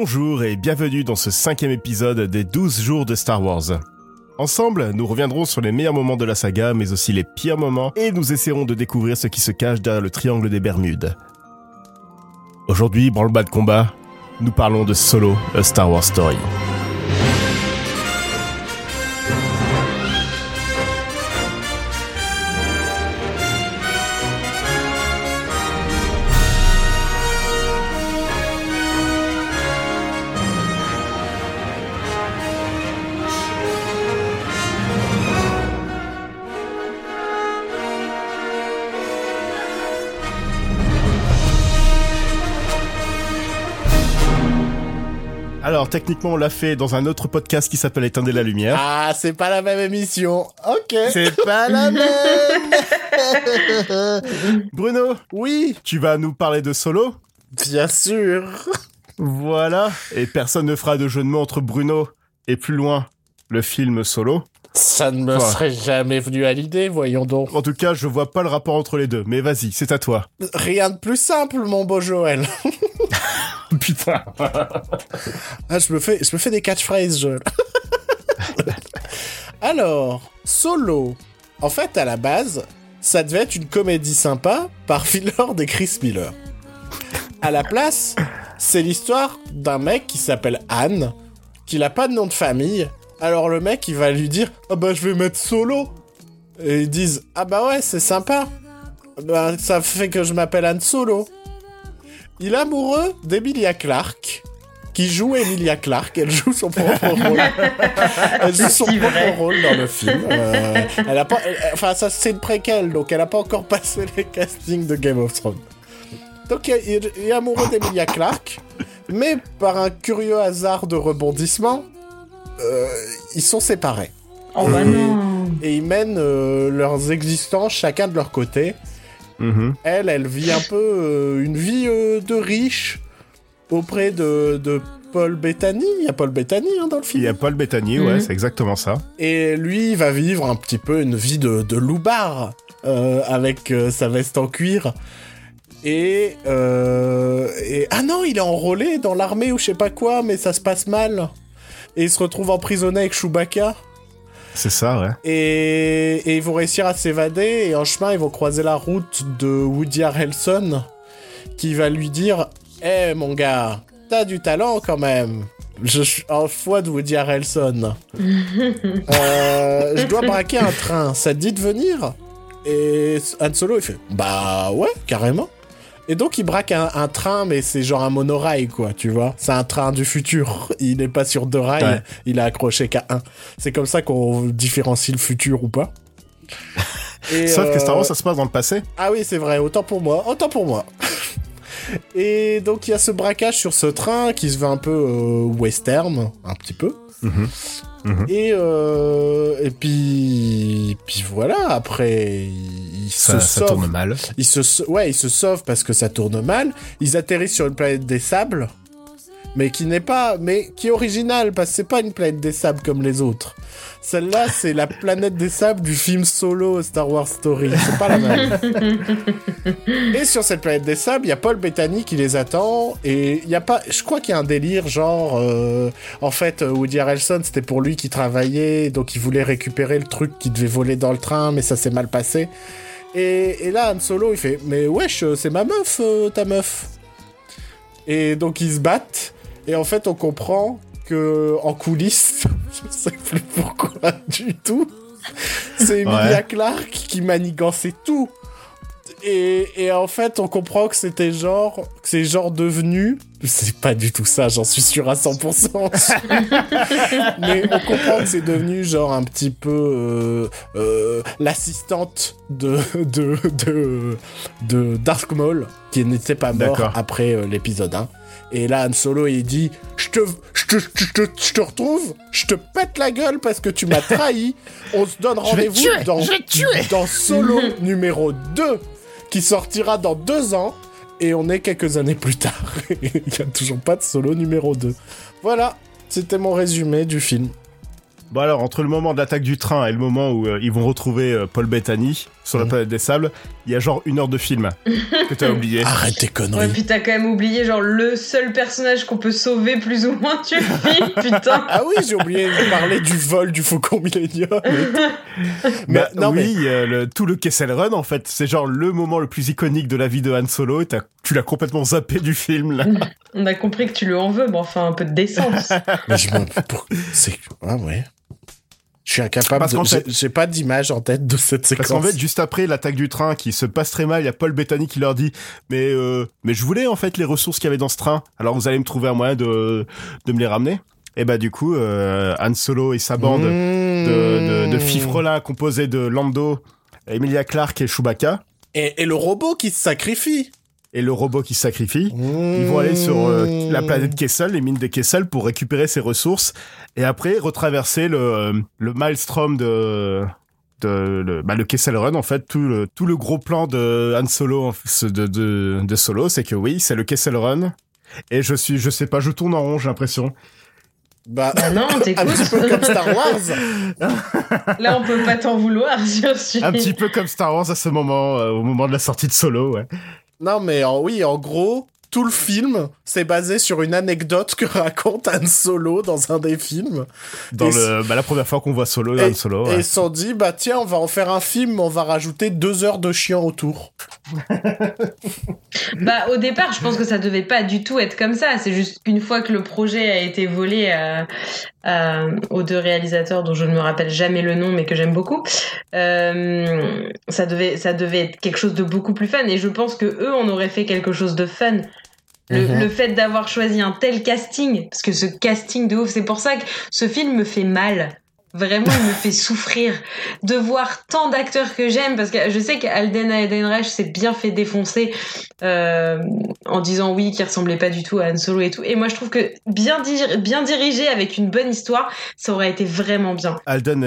Bonjour et bienvenue dans ce cinquième épisode des 12 jours de Star Wars. Ensemble, nous reviendrons sur les meilleurs moments de la saga, mais aussi les pires moments, et nous essaierons de découvrir ce qui se cache derrière le triangle des Bermudes. Aujourd'hui, branle-bas de combat, nous parlons de Solo, A Star Wars Story. Alors techniquement on l'a fait dans un autre podcast qui s'appelle Éteindre la lumière. Ah, c'est pas la même émission. Ok. C'est pas la même. Bruno, Oui, tu vas nous parler de Solo bien sûr. Voilà. Et personne ne fera de jeu de mots entre Bruno et plus loin le film Solo. Ça ne me serait jamais venu à l'idée, voyons donc. En tout cas, je vois pas le rapport entre les deux. Mais vas-y, c'est à toi. Rien de plus simple, mon beau Joël. Putain. Ah, je me fais, je me fais des catchphrases, Joël. Alors, Solo. En fait, à la base, ça devait être une comédie sympa par Phil Lord et Chris Miller. À la place, c'est l'histoire d'un mec qui s'appelle Anne, qui n'a pas de nom de famille. Alors le mec, il va lui dire Ah bah je vais mettre Solo. Et ils disent Ah bah ouais, c'est sympa. Bah ça fait que je m'appelle Anne Solo. Il est amoureux d'Emilia Clarke, qui joue Emilia Clarke. Elle joue son propre rôle. elle joue son propre vrai. rôle dans le film. Euh, elle a pas, elle- enfin, ça c'est une préquelle, donc elle a pas encore passé les castings de Game of Thrones. Donc il, il- est amoureux d'Emilia Clarke, mais par un curieux hasard de rebondissement, ils sont séparés Oh bah non. et ils mènent euh, leurs existences chacun de leur côté. Mhm. Elle, elle vit un peu euh, une vie euh, de riche auprès de, de Paul Bettany. Il y a Paul Bettany hein, dans le Il film. y a Paul Bettany, ouais, Mhm. c'est exactement ça. Et lui, il va vivre un petit peu une vie de, de loupard euh, avec euh, sa veste en cuir. Et, euh, et. Ah non, il est enrôlé dans l'armée ou je sais pas quoi, mais ça se passe mal. Et il se retrouve emprisonné avec Chewbacca. C'est ça, ouais. Et, et ils vont réussir à s'évader. Et en chemin, ils vont croiser la route de Woody Harrelson qui va lui dire Eh mon gars, t'as du talent quand même. Je suis en foi de Woody Harrelson. Euh, je dois braquer un train. Ça te dit de venir? Et Han Solo, il fait Bah ouais, carrément. Et donc il braque un, un train, mais c'est genre un monorail, quoi, tu vois. C'est un train du futur. Il n'est pas sur deux rails, Ouais. il a accroché qu'à un. C'est comme ça qu'on différencie le futur ou pas. Et, Sauf que Star euh, Wars, ça se passe dans le passé. ah oui, c'est vrai, autant pour moi, autant pour moi. Et donc il y a ce braquage sur ce train qui se veut un peu euh, western, un petit peu. Mhm. Mhm. Et, euh, et puis, puis voilà, après, ils, Ça, se ça sauvent. tourne mal. Ils se, ouais, ils se sauvent parce que ça tourne mal. Ils atterrissent sur une planète des sables, mais qui n'est pas, mais qui est originale parce que c'est pas une planète des sables comme les autres. Celle-là, c'est la planète des sables du film Solo Star Wars Story. C'est pas la même. et sur cette planète des sables, il y a Paul Bettany qui les attend et il y a pas, je crois qu'il y a un délire genre, euh, en fait, euh, Woody Harrelson, c'était pour lui qui travaillait, donc il voulait récupérer le truc qui devait voler dans le train, mais ça s'est mal passé. Et, et là, Han Solo, il fait Mais wesh, euh, c'est ma meuf, euh, ta meuf. Et donc, ils se battent. Et en fait, on comprend que en coulisses, je sais plus pourquoi du tout, c'est Emilia Ouais. Clarke qui manigançait tout. Et, et en fait, on comprend que c'était genre, que c'est genre devenu, c'est pas du tout ça, j'en suis sûr à 100%. Mais on comprend que c'est devenu genre un petit peu euh, euh, l'assistante de, de, de, de Dark Maul, qui n'était pas mort D'accord. après euh, l'épisode 1. Et là, Han Solo, il dit Je te, je te, je te, je te retrouve, je te pète la gueule parce que tu m'as trahi. On se donne rendez-vous dans, dans Solo numéro 2, qui sortira dans deux ans. Et on est quelques années plus tard. Il n'y a toujours pas de Solo numéro 2. Voilà, c'était mon résumé du film. Bon alors, entre le moment de l'attaque du train et le moment où euh, ils vont retrouver euh, Paul Bettany sur la Mhm. planète des sables, il y a genre une heure de film que t'as oublié. Arrête tes Ouais, conneries. puis t'as quand même oublié, genre, le seul personnage qu'on peut sauver plus ou moins du film, putain. Ah oui, j'ai oublié de parler du vol du Faucon Millennium. Mais, Bah, non, mais oui, euh, le- tout le Kessel Run, en fait, c'est genre le moment le plus iconique de la vie de Han Solo et t'as- tu l'as complètement zappé du film, là. On a compris que tu lui en veux, mais enfin, un peu de décence. Mais je me... pour- C'est... Ah ouais. Je suis incapable Parce de... qu'en j'ai- fait- J'ai pas d'image en tête de cette séquence. Parce qu'en fait, juste après l'attaque du train qui se passe très mal, il y a Paul Bettany qui leur dit mais euh, mais je voulais en fait les ressources qu'il y avait dans ce train. Alors vous allez me trouver un moyen de de me les ramener. Et bah du coup, euh, Han Solo et sa bande de, de, Mmh. de fifrelins composés de Lando, Emilia Clarke et Chewbacca Et, et le robot qui se sacrifie. Et le robot qui sacrifie. Ils vont aller sur euh, la planète Kessel, les mines de Kessel, pour récupérer ses ressources et après retraverser le, le maelstrom de de le, bah, le Kessel Run en fait tout le tout le gros plan de Han Solo de de, de Solo c'est que oui c'est le Kessel Run et je suis je sais pas je tourne en rond j'ai l'impression Bah, Ah non, un petit peu comme t'écoutes. Star Wars. Là, on peut pas t'en vouloir, sur ce un petit peu comme Star Wars à ce moment euh, au moment de la sortie de Solo ouais Non, mais en- oui, en gros, tout le film, c'est basé sur une anecdote que raconte Han Solo dans un des films. dans Et le bah, la première fois qu'on voit Solo Et- Han Solo Et ils se sont dit, bah tiens, on va en faire un film, on va rajouter deux heures de chien autour. Bah, au départ, je pense que ça devait pas du tout être comme ça. C'est juste qu'une fois que le projet a été volé à, à- aux deux réalisateurs dont je ne me rappelle jamais le nom, mais que j'aime beaucoup, euh, ça devait, ça devait être quelque chose de beaucoup plus fun. Et je pense que eux, on aurait fait quelque chose de fun. Le, Mhm. le fait d'avoir choisi un tel casting, parce que ce casting de ouf, c'est pour ça que ce film me fait mal. Vraiment, il me fait souffrir de voir tant d'acteurs que j'aime, parce que je sais qu'Alden Ehrenreich s'est bien fait défoncer euh, en disant oui, qu'il ressemblait pas du tout à Han Solo et tout. Et moi, je trouve que bien, dir- bien dirigé avec une bonne histoire, ça aurait été vraiment bien. Alden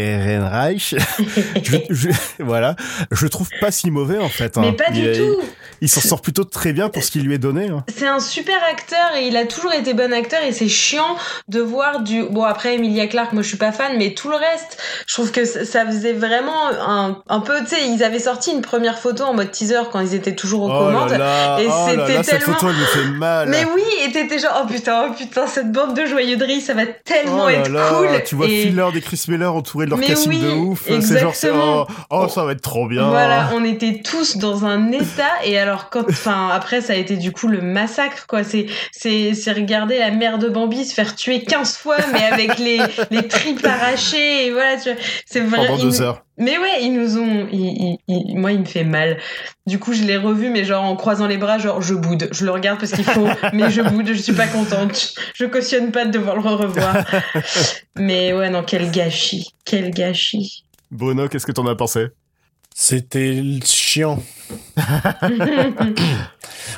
Ehrenreich je, je- voilà je trouve pas si mauvais en fait hein. Mais pas il, du tout. il s'en sort plutôt très bien pour ce qui lui est donné hein. C'est un super acteur et il a toujours été bon acteur et c'est chiant de voir du bon après Emilia Clarke moi je suis pas fan mais tout le reste je trouve que ça faisait vraiment un, un peu tu sais ils avaient sorti une première photo en mode teaser quand ils étaient toujours aux Oh commandes là là, et oh c'était là, cette tellement- photo elle me fait mal. mais oui et t'étais genre oh putain oh putain cette bande de joyeuderies ça va tellement Oh être là, cool tu vois et Filler des Chris Miller entourés de leur Mais casting oui, de ouf. C'est genre, oh, oh, ça va être trop bien. Voilà, on était tous dans un état et alors quand, enfin après ça a été du coup le massacre quoi. C'est c'est c'est regarder la mère de Bambi se faire tuer 15 fois mais avec les les tripes arrachées et voilà tu vois. C'est vrai. Pendant deux nous- heures. Mais ouais, ils nous ont, ils- ils- ils- moi il me fait mal. Du coup je l'ai revu mais genre en croisant les bras genre je boude. Je le regarde parce qu'il faut mais je boude. Je suis pas contente. Je cautionne pas de devoir le revoir. mais ouais non quel gâchis, quel gâchis. Bruno, qu'est-ce que t'en as pensé? C'était chiant.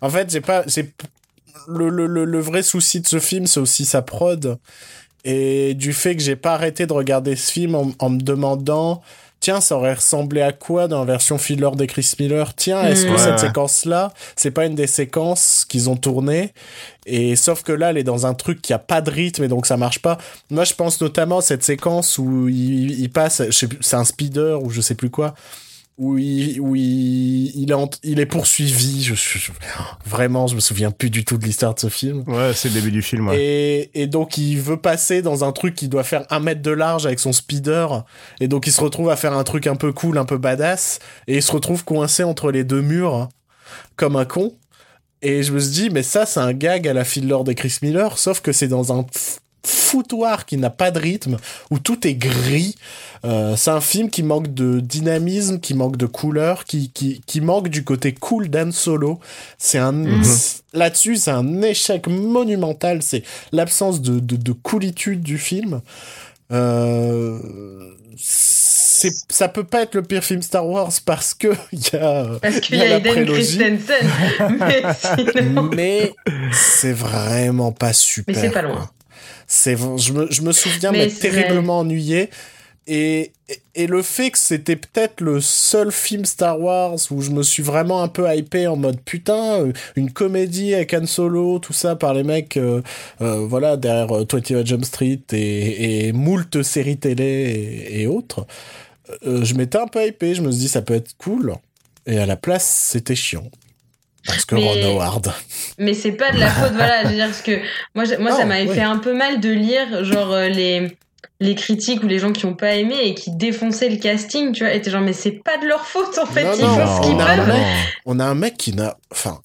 En fait, j'ai pas, j'ai le, le, le, le vrai souci de ce film, c'est aussi sa prod et du fait que j'ai pas arrêté de regarder ce film en, en me demandant, tiens, ça aurait ressemblé à quoi dans la version filler des Chris Miller? Tiens, est-ce que Mm. cette Ouais. séquence-là, c'est pas une des séquences qu'ils ont tournées? Et sauf que là, elle est dans un truc qui a pas de rythme et donc ça marche pas. Moi, je pense notamment à cette séquence où il, il passe, c'est un speeder ou je sais plus quoi où il, où il, il, est, il est poursuivi. Je, je- vraiment, je me souviens plus du tout de l'histoire de ce film. Ouais, c'est le début du film. ouais. Et, et donc, il veut passer dans un truc qui doit faire un mètre de large avec son speeder. Et donc, il se retrouve à faire un truc un peu cool, un peu badass. Et il se retrouve coincé entre les deux murs, comme un con. Et je me suis dit, mais ça, c'est un gag à la filler de Chris Miller, sauf que c'est dans un foutoir qui n'a pas de rythme, où tout est gris. Euh, c'est un film qui manque de dynamisme, qui manque de couleur, qui, qui, qui manque du côté cool d'Anne Solo. C'est un, Mhm. là-dessus, c'est un échec monumental. C'est l'absence de, de, de coolitude du film. Euh, c'est, ça peut pas être le pire film Star Wars parce que il y a, Parce qu'il il y a prélogie. Christensen. mais mais c'est vraiment pas super. Mais c'est pas loin. quoi. C'est, je me, je me souviens Mais m'être terriblement ennuyé Et, et le fait que c'était peut-être le seul film Star Wars où je me suis vraiment un peu hypé en mode putain, euh, une comédie avec Han Solo, tout ça par les mecs, euh, euh, voilà, derrière 21 Jump Street et, et moult séries télé et, et autres. je m'étais un peu hypé, je me suis dit ça peut être cool. Et à la place, c'était chiant. Parce que Ron Howard. Mais c'est pas de la faute, voilà. Je veux dire, parce que moi, moi ça m'avait fait un peu mal de lire, genre, les les critiques ou les gens qui ont pas aimé et qui défonçaient le casting, tu vois, étaient genre mais c'est pas de leur faute en fait, ils font ce qu'ils peuvent. On a un mec qui n'a, enfin,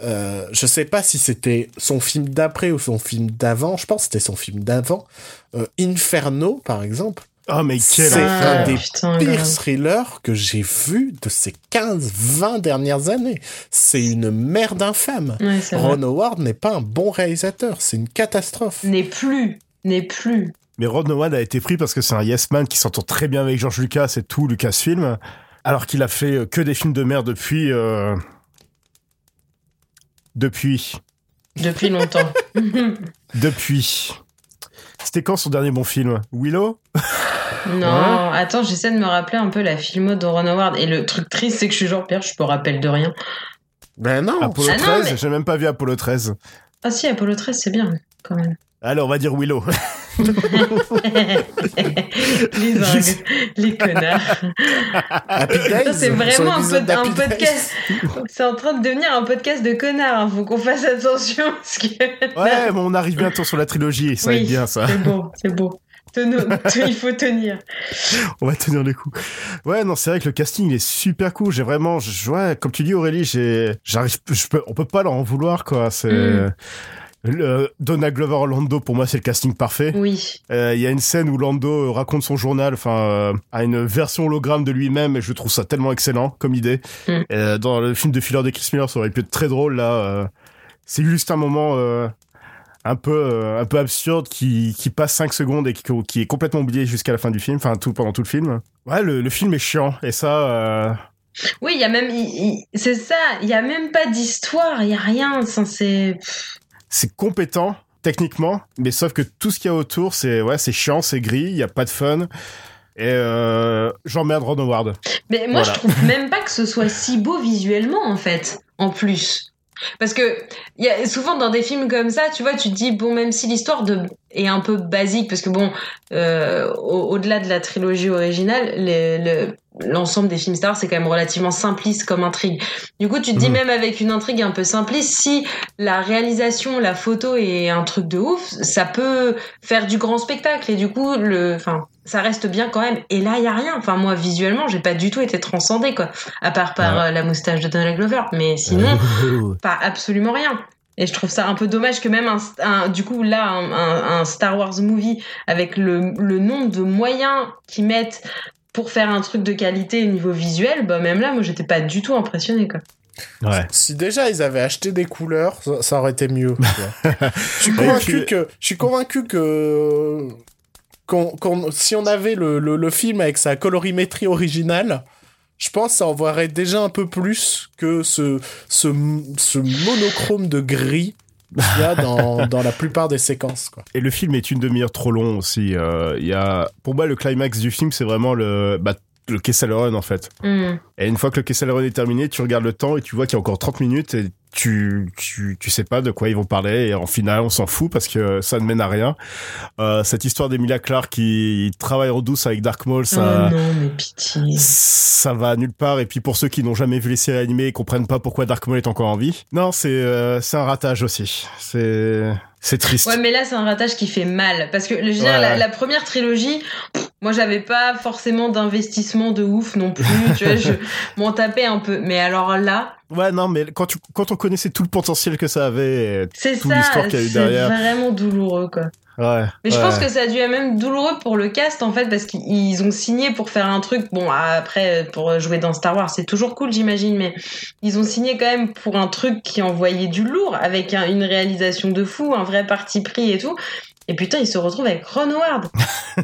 euh, je sais pas si c'était son film d'après ou son film d'avant. Je pense que c'était son film d'avant. Euh, Inferno, par exemple. Oh, mais quel C'est un des pires thrillers que j'ai vu de ces 15-20 dernières années. C'est une merde infâme. Ron Howard n'est pas un bon réalisateur. C'est une catastrophe. N'est plus. N'est plus. Mais Ron Howard a été pris parce que c'est un yes man qui s'entend très bien avec George Lucas et tout Lucasfilm, alors qu'il a fait euh, que des films de merde depuis. Euh... Depuis. Depuis longtemps. depuis. C'était quand son dernier bon film? Willow? Non, attends, j'essaie de me rappeler un peu la filmo de Ron Howard. Et le truc triste, c'est que je suis genre, Pierre, je me rappelle de rien. Ben non. Apollo 13, ah j'ai même pas vu Apollo 13. Ah si, Apollo 13, c'est bien, quand même. Alors, on va dire Willow. les, les connards. C'est vraiment un, podcast. C'est en train de devenir un podcast de connards. Il hein. Faut qu'on fasse attention. Parce que... Ouais, mais on arrive bientôt sur la trilogie. Ça oui, bien, ça. C'est beau, c'est beau. il faut tenir. On va tenir les coups. Ouais, non, c'est vrai que le casting il est super cool. J'ai vraiment, ouais, comme tu dis Aurélie, j'ai, j'arrive, je peux, on peut pas leur en vouloir quoi. C'est, mm. Le, Donald Glover Lando, pour moi, c'est le casting parfait. Oui. Euh, il y a une scène où Lando raconte son journal, enfin, euh, a une version hologramme de lui-même, et je trouve ça tellement excellent comme idée. Mm. Euh, dans le film de Filler de Chris Miller, ça aurait pu être très drôle là. Euh, c'est juste un moment un peu un peu absurde qui, qui passe 5 secondes et qui, qui est complètement oublié jusqu'à la fin du film, enfin tout pendant tout le film. Ouais, le, le film est chiant et ça. Oui, il y a même, c'est ça, il y a même pas d'histoire, il y a rien, c'est c'est compétent techniquement, mais sauf que tout ce qu'il y a autour, c'est ouais, c'est chiant, c'est gris, il y a pas de fun. Et euh, j'emmerde Ron Howard. Mais moi, je trouve même pas que ce soit si beau visuellement, en fait, en plus. Parce que y a, souvent dans des films comme ça, tu vois, tu te dis bon, même si l'histoire de est un peu basique, parce que bon, euh, au-delà de la trilogie originale, le, l'ensemble des films Star c'est quand même relativement simpliste comme intrigue. Du coup, tu te dis mhm. même avec une intrigue un peu simpliste, si la réalisation, la photo est un truc de ouf, ça peut faire du grand spectacle et du coup le enfin ça reste bien quand même. Et là, il y a rien. Enfin, moi, visuellement, j'ai pas du tout été transcendé, quoi. À part par euh, la moustache de Donald Glover. Mais sinon, pas absolument rien. Et je trouve ça un peu dommage que même un, du coup là un, un, Star Wars movie avec le, le nombre de moyens qu'ils mettent pour faire un truc de qualité au niveau visuel, bah même là, moi, j'étais pas du tout impressionné, quoi. Ouais. Si déjà ils avaient acheté des couleurs, ça, aurait été mieux. je suis convaincu que, je suis convaincu que, si on avait le, le, film avec sa colorimétrie originale, je pense que ça envoierait déjà un peu plus que ce, ce, ce monochrome de gris qu'il y a dans, dans la plupart des séquences. Quoi. Et le film est une demi-heure trop long aussi. Euh, il y a, pour moi, le climax du film, c'est vraiment le, bah, le Kessel Run en fait. Mm. Et une fois que le Kessel Run est terminé, tu regardes le temps et tu vois qu'il y a encore 30 minutes et tu, tu, tu sais pas de quoi ils vont parler et en final on s'en fout parce que ça ne mène à rien. Euh, cette histoire d'Emilia Clarke qui travaille en douce avec Dark Maul, ça, oh non, mais pitié. ça va nulle part. Et puis pour ceux qui n'ont jamais vu les séries animées et comprennent pas pourquoi Dark Maul est encore en vie, non, c'est euh, c'est un ratage aussi. C'est c'est triste. Ouais, mais là, c'est un ratage qui fait mal. Parce que, je veux dire, la, première trilogie, moi, j'avais pas forcément d'investissement de ouf non plus. tu vois, je m'en tapais un peu. Mais alors là. Ouais, non, mais quand, tu, quand on connaissait tout le potentiel que ça avait, c'est toute l'histoire qu'il y a eu derrière. C'est vraiment douloureux, quoi. Ouais, mais je pense que ça a dû être même douloureux pour le cast en fait parce qu'ils ont signé pour faire un truc bon après pour jouer dans Star Wars c'est toujours cool j'imagine mais ils ont signé quand même pour un truc qui envoyait du lourd avec une réalisation de fou un vrai parti pris et tout et putain, ils se retrouvent avec Ron Howard.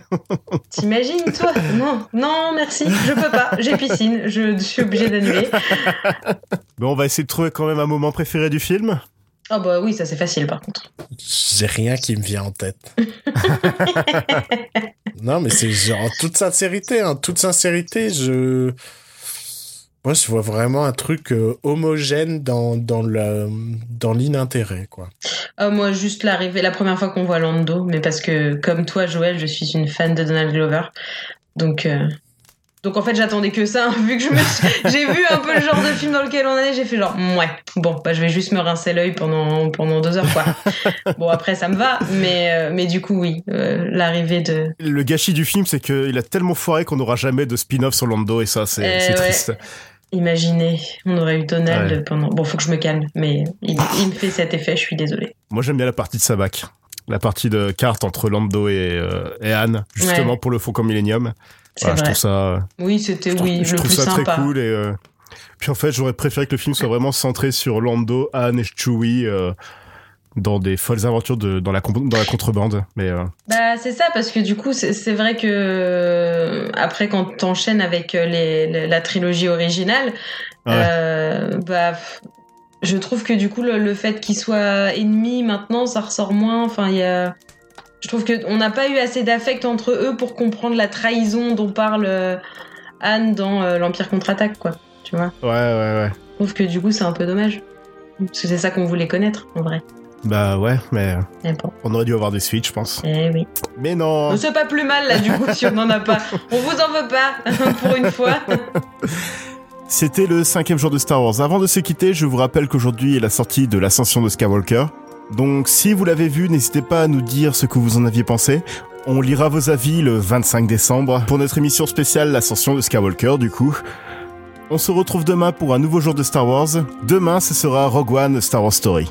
T'imagines, toi? Non, non, merci, je peux pas. J'ai piscine, je suis obligé d'annuler. Bon, on va essayer de trouver quand même un moment préféré du film. Ah bah oui, ça c'est facile par contre. J'ai rien qui me vient en tête. non, mais c'est genre en toute sincérité, en toute sincérité, je moi, je vois vraiment un truc euh, homogène dans, dans, le, dans l'inintérêt, quoi. Ah, moi, juste l'arrivée, la première fois qu'on voit Lando, mais parce que, comme toi, Joël, je suis une fan de Donald Glover. Donc, euh, donc en fait, j'attendais que ça, hein, vu que je me j'ai vu un peu le genre de film dans lequel on est, j'ai fait genre, ouais, bon, bah, je vais juste me rincer l'œil pendant, pendant deux heures, quoi. bon, après, ça me va, mais, euh, mais du coup, oui, l'arrivée de... Le gâchis du film, c'est qu'il a tellement foiré qu'on n'aura jamais de spin-off sur Lando, et ça, c'est Eh ouais. triste. Imaginez, on aurait eu Donald Ouais. pendant. Bon, faut que je me calme, mais il, il me fait cet effet, je suis désolée. Moi, j'aime bien la partie de Sabac. La partie de carte entre Lando et, euh, et Anne, justement Ouais. pour le Faucon Millennium. C'est Voilà, je trouve ça, Oui, c'était oui, je le trouve plus ça sympa. très cool. Et, euh, Puis en fait, j'aurais préféré que le film soit vraiment centré sur Lando, Anne et Chewie euh, dans des folles aventures de, dans, la, com- dans la contrebande. Mais euh, Bah, c'est ça, parce que du coup, c'est vrai que après, quand t'enchaînes avec euh, les, les- la trilogie originale, Ouais. euh, bah, je trouve que du coup, le, le fait qu'ils soient ennemis maintenant, ça ressort moins. Enfin, il y a. Je trouve qu'on n'a pas eu assez d'affect entre eux pour comprendre la trahison dont parle Anne dans euh, l'Empire contre-attaque, quoi. Tu vois ouais, ouais, ouais. Je trouve que du coup, c'est un peu dommage. Parce que c'est ça qu'on voulait connaître, en vrai. Bah ouais, mais bon, on aurait dû avoir des suites, je pense. eh oui. Mais non C'est pas plus mal, là, du coup, si on n'en a pas. On vous en veut pas, pour une fois. C'était le cinquième jour de Star Wars. Avant de se quitter, je vous rappelle qu'aujourd'hui est la sortie de l'ascension de Skywalker. Donc si vous l'avez vu, n'hésitez pas à nous dire ce que vous en aviez pensé. On lira vos avis le 25 décembre pour notre émission spéciale l'ascension de Skywalker du coup. On se retrouve demain pour un nouveau jour de Star Wars. Demain, ce sera Rogue One Star Wars Story.